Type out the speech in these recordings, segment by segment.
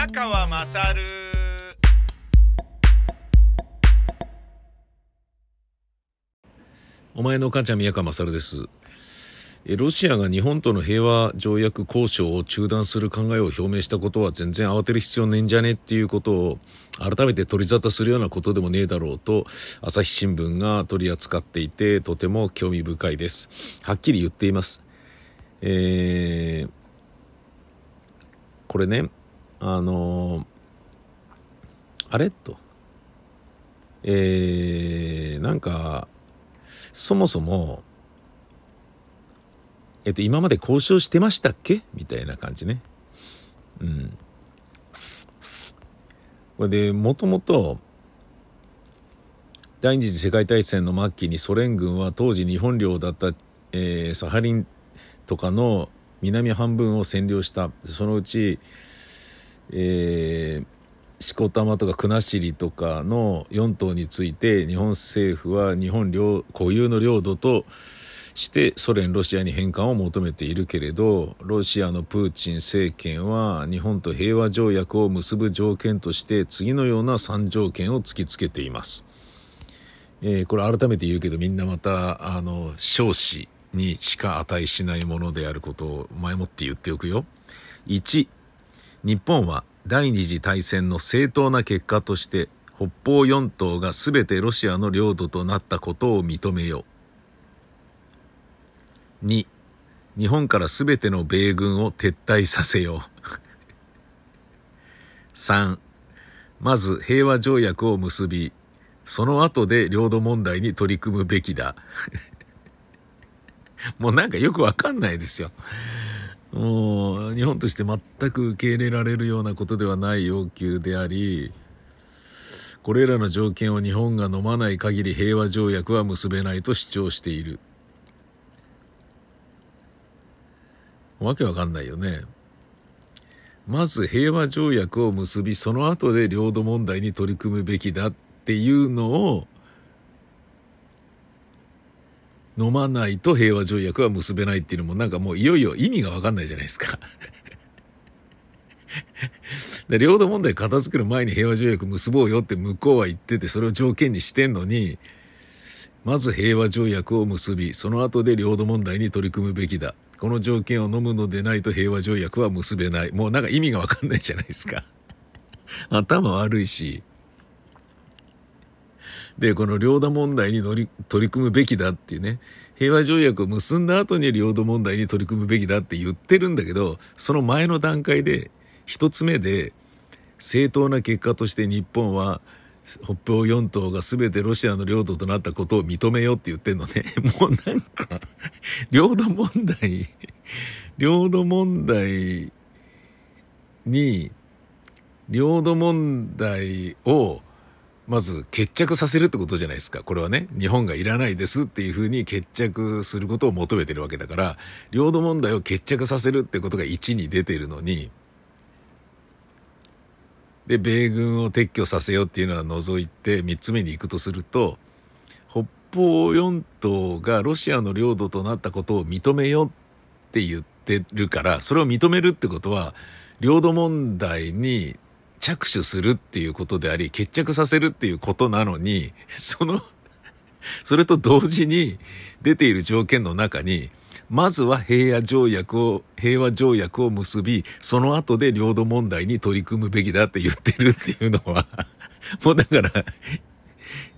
宮川まさるお前のお母ちゃん宮川勝です。えロシアが日本との平和条約交渉を中断する考えを表明したことは全然慌てる必要ねえんじゃねっていうことを改めて取り沙汰するようなことでもねえだろうと朝日新聞が取り扱っていてとても興味深いです。はっきり言っています。えー、これね、あのーあれと。えー、なんか、そもそも、えっと、今まで交渉してましたっけ？みたいな感じね。うん。これで、もともと、第二次世界大戦の末期にソ連軍は当時日本領だった、えーサハリンとかの南半分を占領した。そのうち、えー、四股玉とか国後とかの4島について日本政府は日本領固有の領土としてソ連ロシアに返還を求めているけれどロシアのプーチン政権は日本と平和条約を結ぶ条件として次のような3条件を突きつけています。えーこれ改めて言うけどみんなまたあの少子にしか値しないものであることを前もって言っておくよ。1日本は第二次大戦の正当な結果として北方四島が全てロシアの領土となったことを認めよう。2日本から全ての米軍を撤退させよう。3まず平和条約を結び、その後で領土問題に取り組むべきだ。もうなんかよくわかんないですよ。もう日本として全く受け入れられるようなことではない要求でありこれらの条件を日本が飲まない限り平和条約は結べないと主張している。わけわかんないよね。まず平和条約を結びその後で領土問題に取り組むべきだっていうのを飲まないと平和条約は結べないっていうのもなんかもういよいよ意味がわかんないじゃないですか。で領土問題片付ける前に平和条約結ぼうよって向こうは言っててそれを条件にしてんのにまず平和条約を結びその後で領土問題に取り組むべきだ。この条件を飲むのでないと平和条約は結べない。もうなんか意味がわかんないじゃないですか。頭悪いし。で、この領土問題に乗り取り組むべきだっていうね、平和条約を結んだ後に領土問題に取り組むべきだって言ってるんだけど、その前の段階で、一つ目で、正当な結果として日本は、北方四島が全てロシアの領土となったことを認めようって言ってんのね。もうなんか、領土問題、領土問題に、領土問題を、まず決着させるってことじゃないですか。これはね、日本がいらないですっていうふうに決着することを求めてるわけだから、領土問題を決着させるってことが1に出てるのに、で、米軍を撤去させようっていうのは除いて3つ目に行くとすると、北方四島がロシアの領土となったことを認めようって言ってるから、それを認めるってことは、領土問題に着手するっていうことであり、決着させるっていうことなのに、その、それと同時に出ている条件の中に、まずは平和条約を、平和条約を結び、その後で領土問題に取り組むべきだって言ってるっていうのは、もうだから、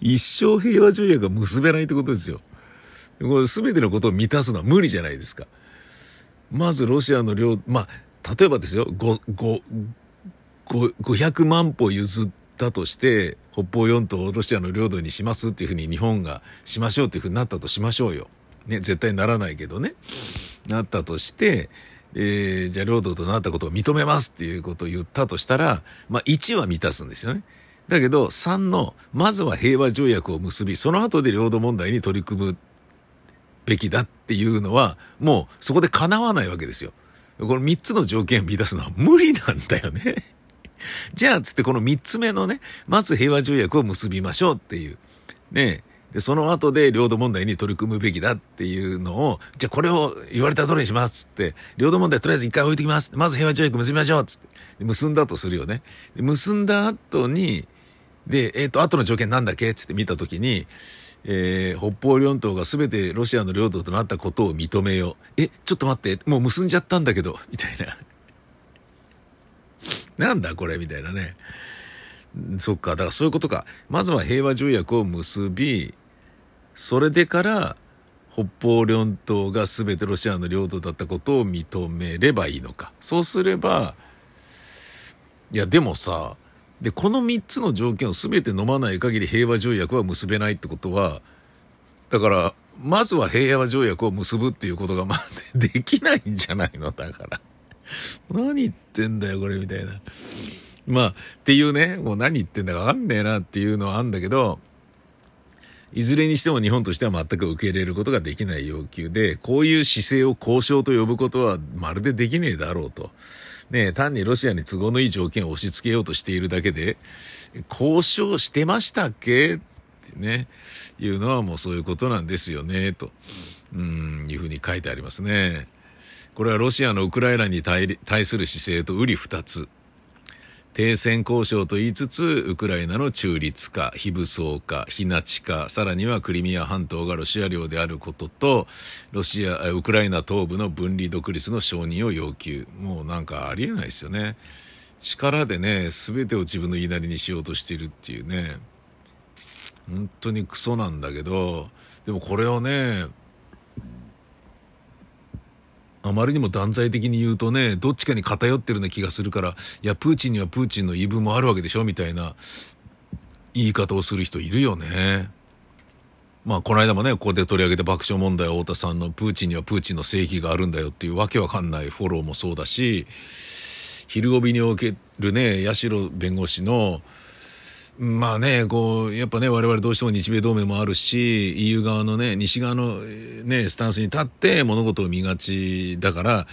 一生平和条約が結べないってことですよ。これ全てのことを満たすのは無理じゃないですか。まずロシアの領、まあ、例えばですよ、ご、ご、500万歩譲ったとして、北方四島をロシアの領土にしますっていうふうに日本がしましょうっていうふうになったとしましょうよ。ね、絶対ならないけどね。なったとして、えー、じゃあ領土となったことを認めますっていうことを言ったとしたら、まあ1は満たすんですよね。だけど3の、まずは平和条約を結び、その後で領土問題に取り組むべきだっていうのは、もうそこで叶わないわけですよ。この3つの条件を満たすのは無理なんだよね。じゃあ、つってこの3つ目のね、まず平和条約を結びましょうっていう。ねで、その後で領土問題に取り組むべきだっていうのを、じゃあこれを言われた通りにしますって、領土問題とりあえず一回置いときます。まず平和条約結びましょうつって。結んだとするよね。で結んだ後に、で、えっ、ー、と、後の条件なんだっけつって見たときに、えー、北方四島が全てロシアの領土となったことを認めよう。え、ちょっと待って、もう結んじゃったんだけど、みたいな。なんだこれみたいなね。そっか、だからそういうことか。まずは平和条約を結び、それでから北方四島が全てロシアの領土だったことを認めればいいのか。そうすれば、いやでもさ、で、この3つの条件を全て飲まない限り平和条約は結べないってことは、だから、まずは平和条約を結ぶっていうことがまあできないんじゃないの？だから。何言ってんだよ、これ、みたいな。まあ、っていうね、もう何言ってんだかわかんねえなっていうのはあるんだけど、いずれにしても日本としては全く受け入れることができない要求で、こういう姿勢を交渉と呼ぶことはまるでできねえだろうと。ね単にロシアに都合のいい条件を押し付けようとしているだけで、交渉してましたっけ？ってね、いうのはもうそういうことなんですよね、と、うん、いうふうに書いてありますね。これはロシアのウクライナに対する姿勢と瓜二つ。停戦交渉と言いつつ、ウクライナの中立化、非武装化、非ナチ化、さらにはクリミア半島がロシア領であることと、ロシア、ウクライナ東部の分離独立の承認を要求。もうなんかありえないですよね。力でね、全てを自分の言いなりにしようとしているっていうね。本当にクソなんだけど、でもこれをね、あまりにも断罪的に言うとね、どっちかに偏ってるような気がするから、いや、プーチンにはプーチンの言い分もあるわけでしょみたいな言い方をする人いるよね。まあ、この間もね、ここで取り上げて爆笑問題太田さんのプーチンにはプーチンの正義があるんだよっていうわけわかんないフォローもそうだし、昼帯におけるね、八代弁護士の、まあね、こう、やっぱね、我々どうしても日米同盟もあるし、EU 側のね、西側のね、スタンスに立って物事を見がちだから、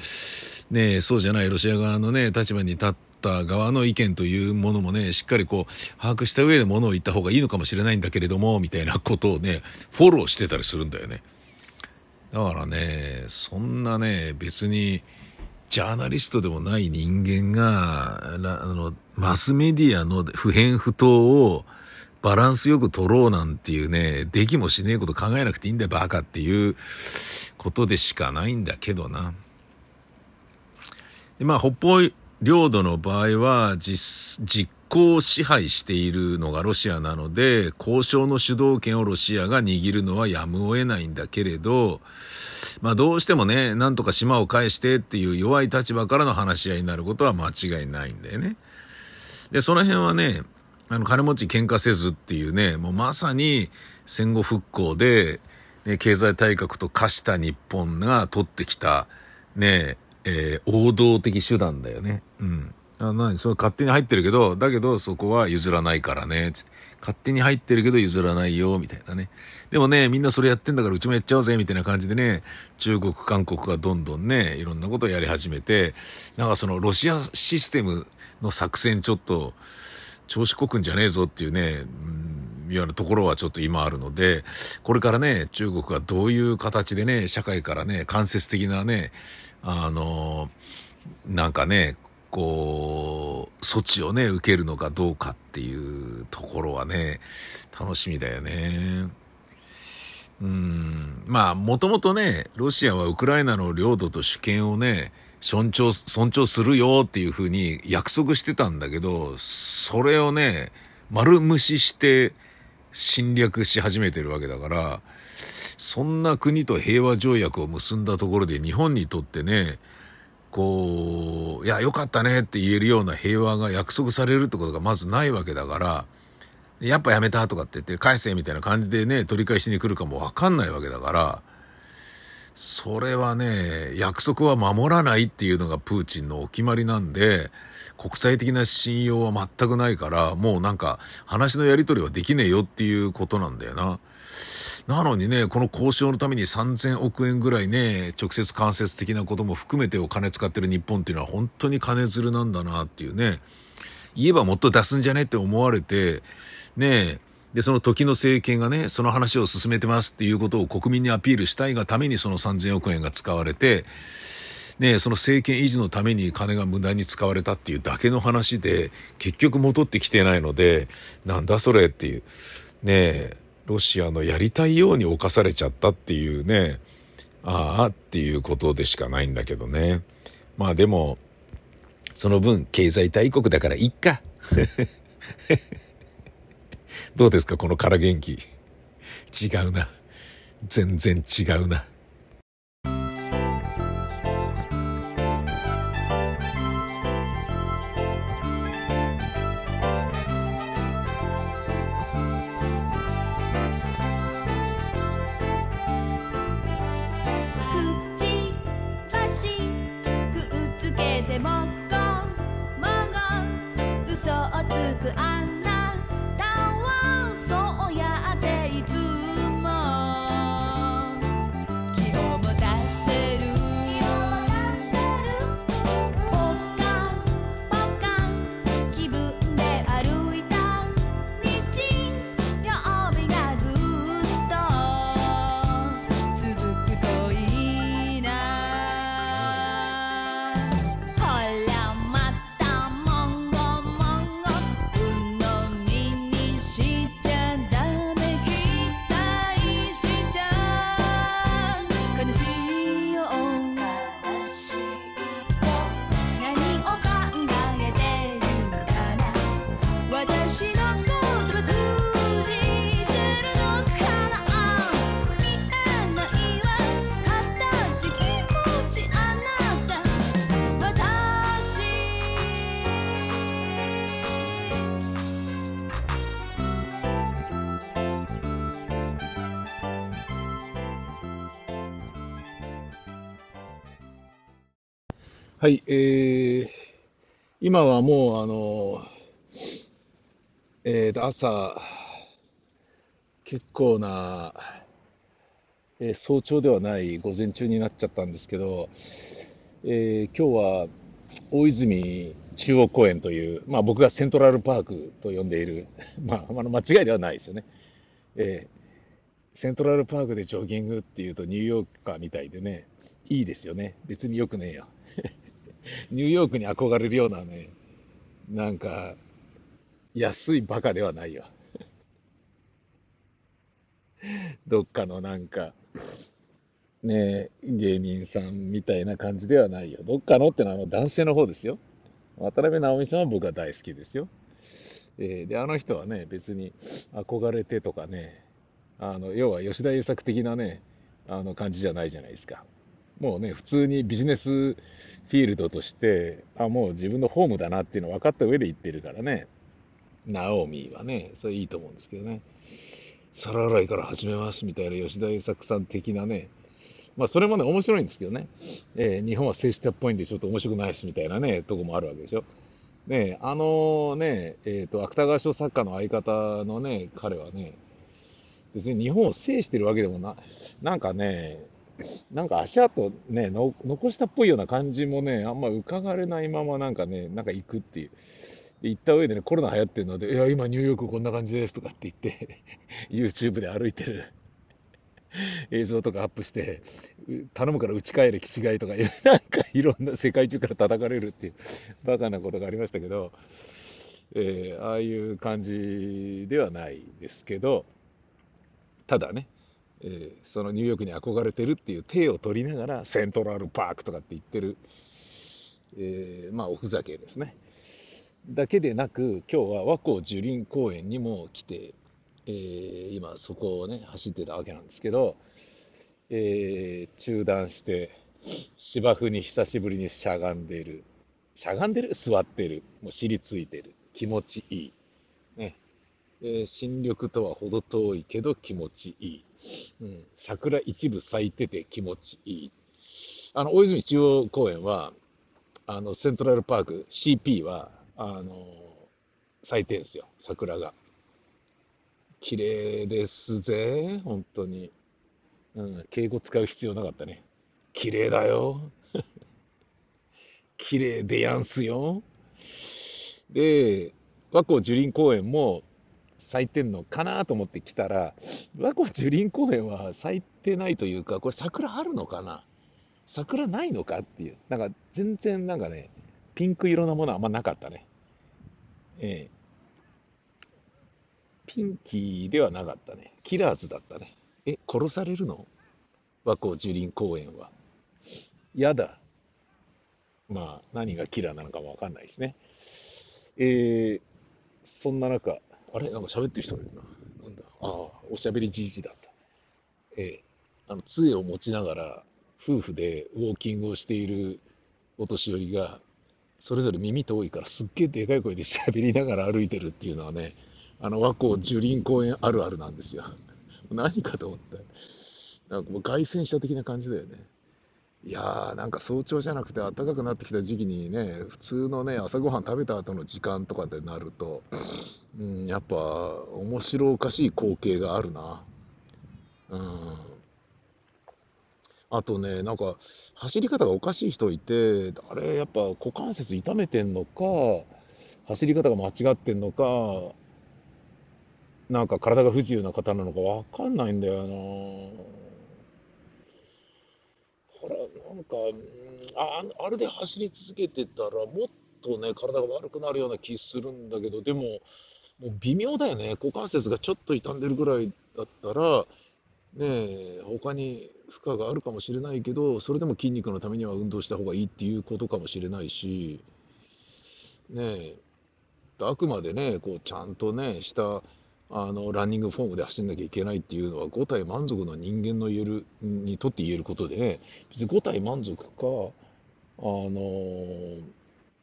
ね、そうじゃないロシア側のね、立場に立った側の意見というものもね、しっかりこう、把握した上で物を言った方がいいのかもしれないんだけれども、みたいなことをね、フォローしてたりするんだよね。だからね、そんなね、別に、ジャーナリストでもない人間が、あの、マスメディアの普遍不当をバランスよく取ろうなんていうね、できもしねえこと考えなくていいんだよ、バカっていうことでしかないんだけどな。まあ、北方領土の場合は実、実行支配しているのがロシアなので、交渉の主導権をロシアが握るのはやむを得ないんだけれど、まあどうしてもね、なんとか島を返してっていう弱い立場からの話し合いになることは間違いないんだよね。で、その辺はね、あの、金持ち喧嘩せずっていうね、もうまさに戦後復興で、ね、経済大国と化した日本が取ってきた、ね、えー、王道的手段だよね。うん。あ、なに、それ勝手に入ってるけど、だけどそこは譲らないからね、つって。勝手に入ってるけど譲らないよ、みたいなね。でもね、みんなそれやってんだからうちもやっちゃおうぜ、みたいな感じでね、中国、韓国がどんどんね、いろんなことをやり始めて、なんかそのロシアシステムの作戦ちょっと、調子こくんじゃねえぞっていうね、うん、ようなところはちょっと今あるので、これからね、中国がどういう形でね、社会からね、間接的なね、あの、なんかね、こう、措置をね、受けるのかどうかっていうところはね、楽しみだよね。うん。まあ、もともとね、ロシアはウクライナの領土と主権をね、尊重、尊重するよっていうふうに約束してたんだけど、それをね、丸無視して侵略し始めてるわけだから、そんな国と平和条約を結んだところで日本にとってね、こう、いや、よかったねって言えるような平和が約束されるってことがまずないわけだから、やっぱやめたとかって言って返せみたいな感じでね、取り返しに来るかもわかんないわけだから、それはね、約束は守らないっていうのがプーチンのお決まりなんで、国際的な信用は全くないから、もうなんか話のやり取りはできねえよっていうことなんだよな。なのにね、この交渉のために3000億円ぐらいね、直接間接的なことも含めてお金使ってる日本っていうのは本当に金づるなんだなっていうね。言えばもっと出すんじゃねって思われて、ねで、その時の政権がね、その話を進めてますっていうことを国民にアピールしたいがためにその3000億円が使われて、ね、その政権維持のために金が無駄に使われたっていうだけの話で、結局戻ってきてないので、なんだそれっていう。ねロシアのやりたいように侵されちゃったっていうね、ああっていうことでしかないんだけどね。まあでも、その分経済大国だからいっか。どうですかこの空元気。違うな。全然違うな。はい、えー、今はもう、あの、えー、朝、結構な、えー、早朝ではない午前中になっちゃったんですけど、えー、今日は大泉中央公園という、まあ、僕がセントラルパークと呼んでいる、まあ、あの間違いではないですよね、えー、セントラルパークでジョギングっていうとニューヨーカーみたいでね、いいですよね。別によくねえよ。ニューヨークに憧れるようなね、なんか、安いバカではないよ。どっかのなんか、ね芸人さんみたいな感じではないよ。どっかのってのはあの男性の方ですよ。渡辺直美さんは僕は大好きですよ。えー、で、あの人はね、別に憧れてとかね、あの、要は吉田栄作的なね、あの感じじゃないじゃないですか。もうね、普通にビジネスフィールドとして、あ、もう自分のホームだなっていうの分かった上で言ってるからね、ナオミはね、それいいと思うんですけどね、皿洗いから始めますみたいな吉田栄作さん的なね、まあそれもね、面白いんですけどね、えー、日本は政治家っぽいんでちょっと面白くないしみたいなね、とこもあるわけでしょ。ねあのね、えっ、ー、と、芥川賞作家の相方のね、彼はね、別に日本を制してるわけでもな、なんかね、なんか足跡ねの、残したっぽいような感じもね、あんま伺われないままなんかね、なんか行くっていう。行った上でね、コロナ流行ってるので、いや、今ニューヨークこんな感じですとかって言って、YouTube で歩いてる映像とかアップして、頼むから打ち帰れ、気違いとか、なんかいろんな世界中から叩かれるっていう、バカなことがありましたけど、えー、ああいう感じではないですけど、ただね、えー、そのニューヨークに憧れてるっていう体を取りながらセントラルパークとかって言ってる、えー、まあおふざけですね。だけでなく今日は和光樹林公園にも来て、えー、今そこをね走ってたわけなんですけど、えー、中断して芝生に久しぶりにしゃがんでるしゃがんでる？座ってる。もう尻ついてる。気持ちいい、ね。えー、新緑とは程遠いけど気持ちいい。うん、桜一部咲いてて気持ちいい。あの、大泉中央公園は、あの、セントラルパーク CP は、あの、咲いてんすよ、桜が。綺麗ですぜ、本当に。うん、敬語使う必要なかったね。綺麗だよ。綺麗でやんすよ。で、和光樹林公園も咲いてんのかなと思って来たら、和光樹林公園は咲いてないというか、これ桜あるのかな？桜ないのかっていう。なんか全然なんかね、ピンク色のものはあんまなかったね。ええピンキーではなかったね。キラーズだったね。え、殺されるの？和光樹林公園は。やだ。まあ、何がキラーなのかもわかんないですね。えー、そんな中、あれ？なんか喋ってる人がいるな。なんだ？ああ、おしゃべりじじだった。えー、あの、杖を持ちながら、夫婦でウォーキングをしているお年寄りが、それぞれ耳遠いからすっげえでかい声で喋りながら歩いてるっていうのはね、あの和光樹林公園あるあるなんですよ。何かと思って。なんかもう凱旋者的な感じだよね。いやー、なんか早朝じゃなくて暖かくなってきた時期にね、普通のね、朝ごはん食べた後の時間とかでなると、うん、やっぱ面白おかしい光景があるな。うん。あとね、なんか、走り方がおかしい人いて、あれ、やっぱ股関節痛めてんのか、走り方が間違ってんのか、なんか体が不自由な方なのかわかんないんだよな。これ、なんか、ああれで走り続けてたら、もっとね、体が悪くなるような気するんだけど、でも、もう微妙だよね。股関節がちょっと傷んでるぐらいだったら、ねえ、他に負荷があるかもしれないけど、それでも筋肉のためには運動した方がいいっていうことかもしれないし、ね、あくまでね、こうちゃんとね、したあのランニングフォームで走んなきゃいけないっていうのは5体満足の人間の言えるにとって言えることでね別に5体満足かあの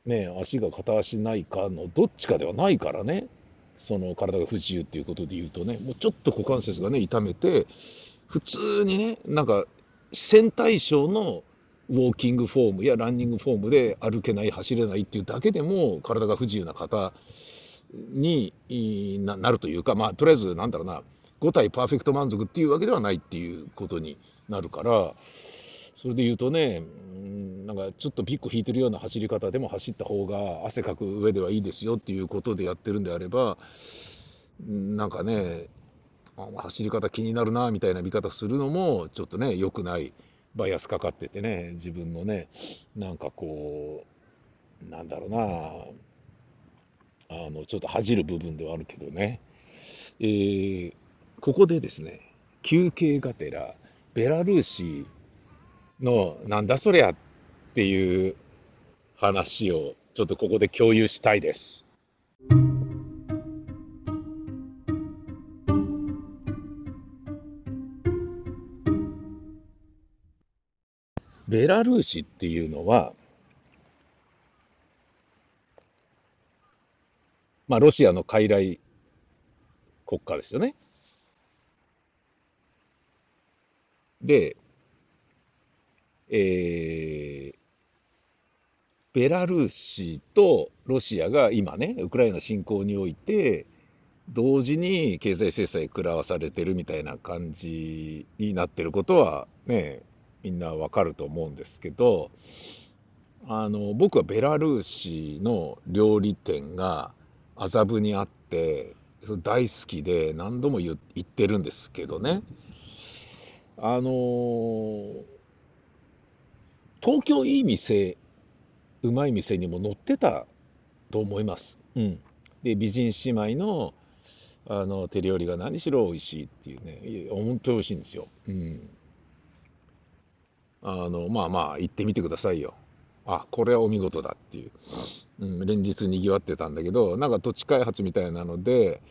ね足が片足ないかのどっちかではないからね。その体が不自由っていうことで言うとね。もうちょっと股関節がね痛めて普通にねなんか線対称のウォーキングフォームやランニングフォームで歩けない走れないっていうだけでも体が不自由な方になるというか、まあ、とりあえず、なんだろうな、5体パーフェクト満足っていうわけではないっていうことになるから、それで言うとね、なんかちょっとピッコ引いてるような走り方でも走った方が汗かく上ではいいですよっていうことでやってるんであれば、なんかね、走り方気になるなみたいな見方するのも、ちょっとね、良くないバイアスかかっててね、自分のね、なんかこう、なんだろうな、あの、ちょっと恥じる部分ではあるけどね。えー、ここでですね、休憩がてら、ベラルーシのなんだそりゃっていう話をちょっとここで共有したいです。ベラルーシっていうのは、まあ、ロシアの傀儡国家ですよね。で、えー、ベラルーシとロシアが今ね、ウクライナ侵攻において、同時に経済制裁食らわされてるみたいな感じになってることはね、みんなわかると思うんですけど、あの、僕はベラルーシの料理店が、麻布にあって大好きで何度も言ってるんですけどねあの東京いい店うまい店にも載ってたと思います。うん、で美人姉妹のあの手料理が何しろ美味しいっていうね本当に美味しいんですよ。うん、あのまあまあ行ってみてくださいよ。あこれはお見事だっていう。うん、連日にぎわってたんだけど、なんか土地開発みたいなので、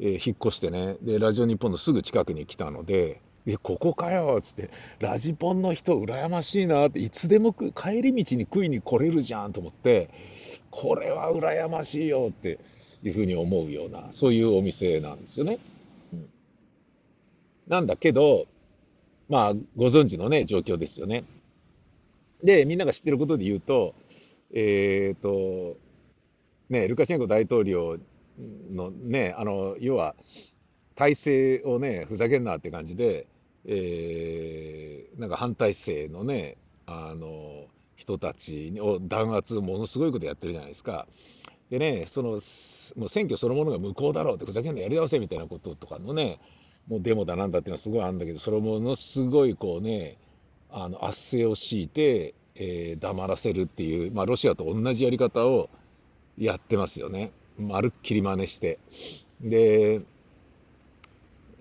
えー、引っ越してね、で、ラジオ日本のすぐ近くに来たので、え、ここかよっつって、ラジポンの人、羨ましいなって、いつでも帰り道に食いに来れるじゃんと思って、これは羨ましいよっていうふうに思うような、そういうお店なんですよね。なんだけど、まあ、ご存知のね、状況ですよね。で、みんなが知ってることで言うと、え、ー、と、ね、ルカシェンコ大統領のね、あの、要は、体制をね、ふざけんなって感じで、えー、なんか反体制のね、あの、人たちを弾圧、ものすごいことやってるじゃないですか。でね、その、もう選挙そのものが無効だろうって、ふざけんなやり直せみたいなこととかのね、もうデモだなんだっていうのはすごいあるんだけど、それものすごいこうね、あの圧政を強いて、えー、黙らせるっていう、まあ、ロシアと同じやり方をやってますよね。まるっきり真似して。で、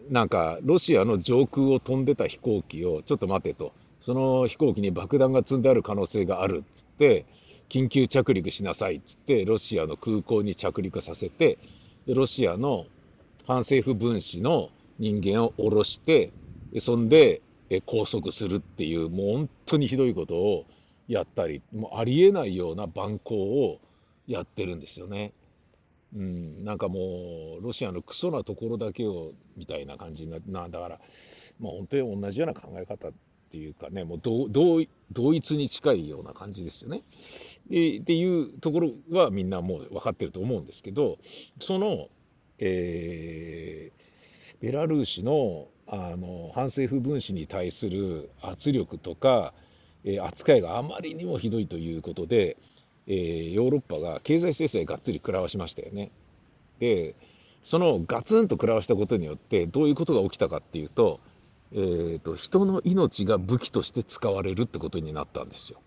なんか、ロシアの上空を飛んでた飛行機を、ちょっと待てと、その飛行機に爆弾が積んである可能性があるっつって、緊急着陸しなさいっつって、ロシアの空港に着陸させて、ロシアの反政府分子の人間を降ろして、そんで拘束するっていう、もう本当にひどいことをやったり、もうありえないような蛮行をやってるんですよね。うん、なんかもう、ロシアのクソなところだけをみたいな感じにななだから、まあ、本当に同じような考え方っていうかね、もう同同一に近いような感じですよね。でっていうところはみんなもう分かってると思うんですけど、その、えー、ベラルーシのあの反政府分子に対する圧力とか、え、扱いがあまりにもひどいということで、えー、ヨーロッパが経済制裁がっつり食らわしましたよね。で、そのガツンと食らわしたことによって、どういうことが起きたかっていうと、えーと、人の命が武器として使われるってことになったんですよ。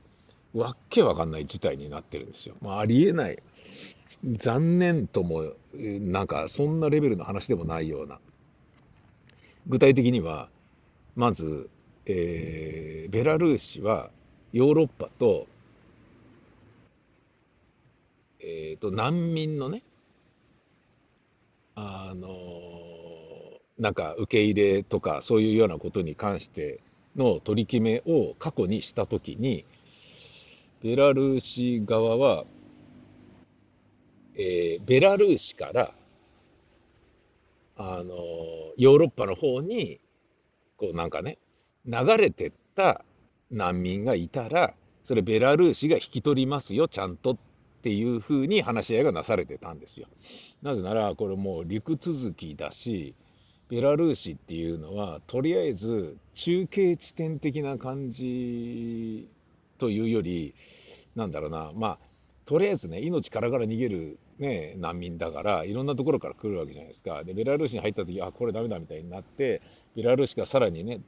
わっけわかんない事態になってるんですよ。まあ、ありえない。残念とも、なんかそんなレベルの話でもないような。具体的には、まず、えー、ベラルーシはヨーロッパとえーと、難民のね、あのなんか受け入れとかそういうようなことに関しての取り決めを過去にしたときに、ベラルーシ側は、えー、ベラルーシからあのヨーロッパの方にこうなんかね流れてった難民がいたらそれベラルーシが引き取りますよちゃんとっていうふうに話し合いがなされてたんですよ。なぜなら、これもう陸続きだし、ベラルーシっていうのは、とりあえず中継地点的な感じというより、なんだろうな、まあ、とりあえずね、命からがら逃げる、ね、難民だから、いろんなところから来るわけじゃないですか。で、ベラルーシに入った時あ、これダメだみたいになって、ベラルーシがさらにね、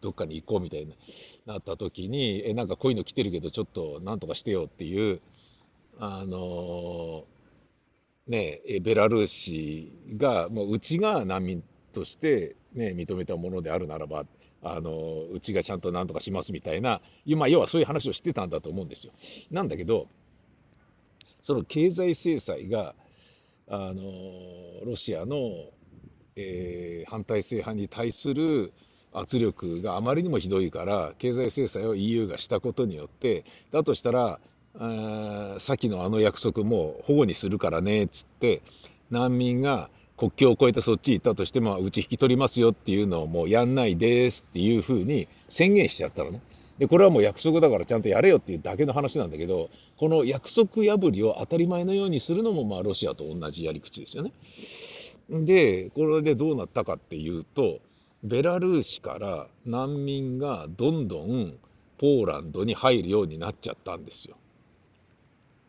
どっかに行こうみたいになった時に、え、なんかこういうの来てるけど、ちょっとなんとかしてよっていう、あのね、ベラルーシが、もううちが難民として、ね、認めたものであるならば、あのうちがちゃんと何とかしますみたいな、まあ、要はそういう話をしてたんだと思うんですよ。なんだけど、その経済制裁が、あのロシアの、えー、反体制派に対する圧力があまりにもひどいから、経済制裁を EU がしたことによって、だとしたら、さっきのあの約束も保護にするからねっつって難民が国境を越えてそっち行ったとしてもうち引き取りますよっていうのをもうやんないですっていうふうに宣言しちゃったのね。でこれはもう約束だからちゃんとやれよっていうだけの話なんだけどこの約束破りを当たり前のようにするのもまあロシアと同じやり口ですよね。でこれでどうなったかっていうとベラルーシから難民がどんどんポーランドに入るようになっちゃったんですよ。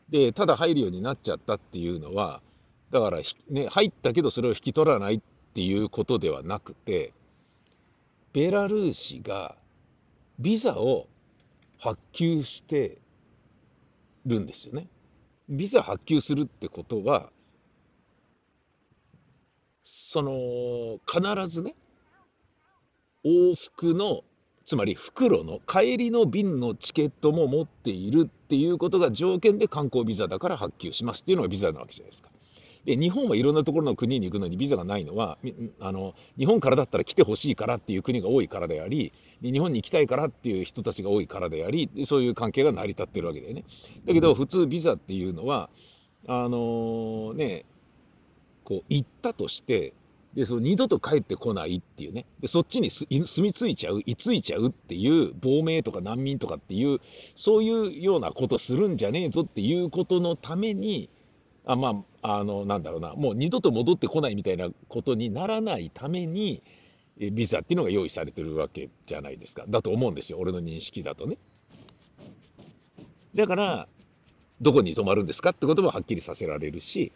で、ただ入るようになっちゃったっていうのは、だから、ね、入ったけどそれを引き取らないっていうことではなくて、ベラルーシがビザを発給してるんですよね。ビザ発給するってことは、その、必ずね、往復のつまり袋の帰りの便のチケットも持っているっていうことが条件で観光ビザだから発給しますっていうのがビザなわけじゃないですか。で日本はいろんなところの国に行くのにビザがないのはあの日本からだったら来てほしいからっていう国が多いからであり日本に行きたいからっていう人たちが多いからでありそういう関係が成り立ってるわけだよね。だけど普通ビザっていうのはあのねこう行ったとしてで、その二度と帰ってこないっていうね。で、そっちに住み着いちゃう、居ついちゃうっていう、亡命とか難民とかっていう、そういうようなことするんじゃねえぞっていうことのために、あまあ、あの、なんだろうな、もう二度と戻ってこないみたいなことにならないために、ビザっていうのが用意されてるわけじゃないですか。だと思うんですよ。俺の認識だとね。だから、どこに泊まるんですかってこともはっきりさせられるし、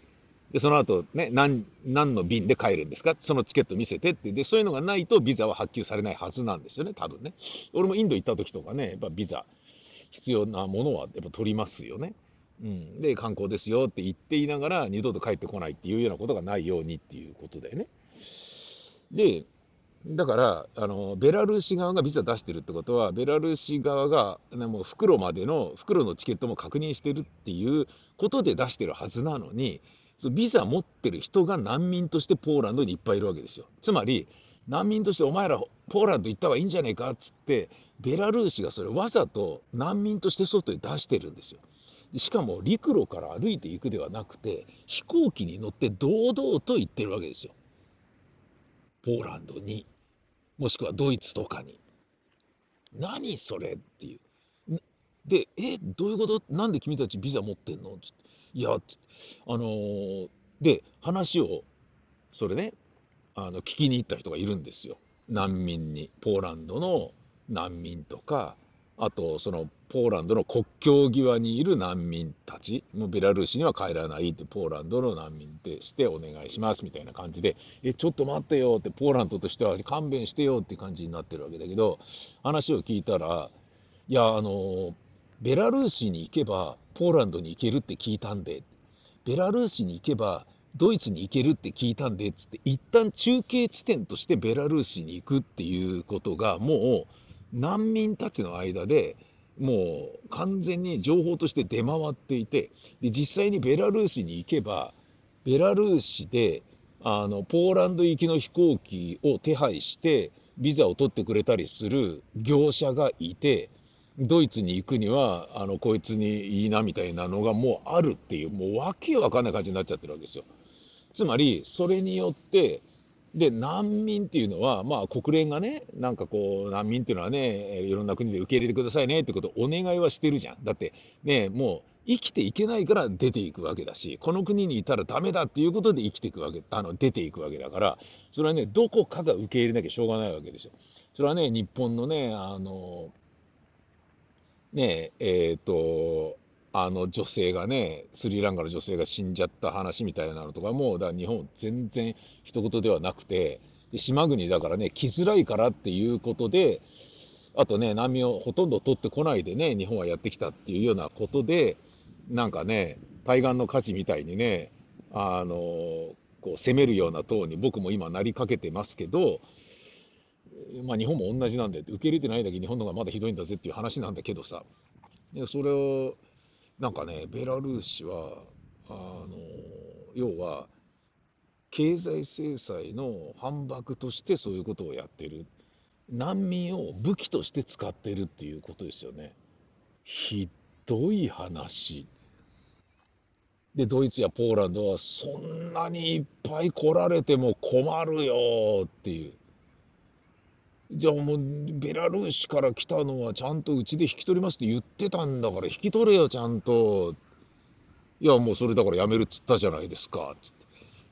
で、その後ね、何、何の便で帰るんですか？そのチケット見せてって。で、そういうのがないとビザは発給されないはずなんですよね、多分ね。俺もインド行った時とかね、やっぱビザ必要なものはやっぱ取りますよね。うん。で、観光ですよって言っていながら二度と帰ってこないっていうようなことがないようにっていうことだよね。で、だから、あの、ベラルーシ側がビザ出してるってことは、ベラルーシ側が、ね、もう袋までの、袋のチケットも確認してるっていうことで出してるはずなのに、ビザ持ってる人が難民としてポーランドにいっぱいいるわけですよ。つまり、難民としてお前らポーランド行った方がいいんじゃねえかっつって、ベラルーシがそれわざと難民として外に出してるんですよ。しかも陸路から歩いていくではなくて、飛行機に乗って堂々と行ってるわけですよ。ポーランドに、もしくはドイツとかに。何それっていう。で、え、どういうこと？なんで君たちビザ持ってんの？っていや、あのー、で、話を、それね、あの、聞きに行った人がいるんですよ。難民に。ポーランドの難民とか、あと、その、ポーランドの国境際にいる難民たち、もうベラルーシには帰らないって、ポーランドの難民でしてお願いしますみたいな感じで、え、ちょっと待ってよって、ポーランドとしては勘弁してよって感じになってるわけだけど、話を聞いたら、いや、あの、ベラルーシに行けば、ポーランドに行けるって聞いたんで、ベラルーシに行けば、ドイツに行けるって聞いたんで、つって、一旦中継地点としてベラルーシに行くっていうことが、もう難民たちの間で、もう完全に情報として出回っていて、で実際にベラルーシに行けば、ベラルーシであのポーランド行きの飛行機を手配して、ビザを取ってくれたりする業者がいて、ドイツに行くには、あの、こいつにいいなみたいなのがもうあるっていう、もうわけわかんない感じになっちゃってるわけですよ。つまり、それによって、で、難民っていうのは、まあ、国連がね、なんかこう、難民っていうのはね、いろんな国で受け入れてくださいねってことをお願いはしてるじゃん。だって、ね、もう、生きていけないから出ていくわけだし、この国にいたらダメだっていうことで生きていくわけ、あの、出ていくわけだから、それはね、どこかが受け入れなきゃしょうがないわけですよ。それはね、日本のね、あの、ねえ、っ、ー、と、あの女性がね、スリランカの女性が死んじゃった話みたいなのとかも、だから日本全然一言ではなくて、で島国だからね、来づらいからっていうことで、あとね、難民をほとんど取ってこないでね、日本はやってきたっていうようなことで、なんかね、対岸の火事みたいにね、あの、こう攻めるような党に僕も今なりかけてますけど、まあ日本も同じなんで、受け入れてないだけ日本の方がまだひどいんだぜっていう話なんだけどさ、それを、なんかね、ベラルーシは、あの、要は、経済制裁の反駁としてそういうことをやってる。難民を武器として使ってるっていうことですよね。ひどい話。で、ドイツやポーランドはそんなにいっぱい来られても困るよっていう。じゃあもう、ベラルーシから来たのはちゃんとうちで引き取りますって言ってたんだから引き取れよ、ちゃんと。いや、もうそれだからやめるっつったじゃないですか、つって。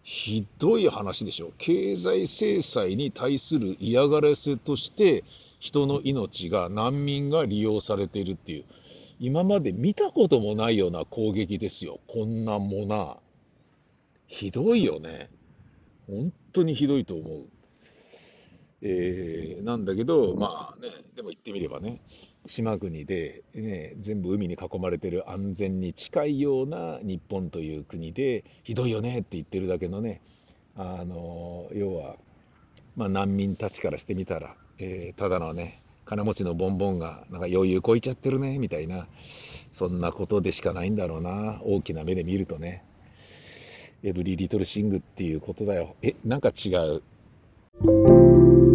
ひどい話でしょ。経済制裁に対する嫌がらせとして、人の命が、難民が利用されているっていう。今まで見たこともないような攻撃ですよ。こんなもな。ひどいよね。本当にひどいと思う。えー、なんだけど、まあね、でも言ってみればね、島国で、ね、全部海に囲まれてる安全に近いような日本という国で、ひどいよねって言ってるだけのね、あの要は、まあ、難民たちからしてみたら、えー、ただのね、金持ちのボンボンがなんか余裕こいちゃってるねみたいな、そんなことでしかないんだろうな、大きな目で見るとね。エブリリトルシングっていうことだよ。え、なんか違う。you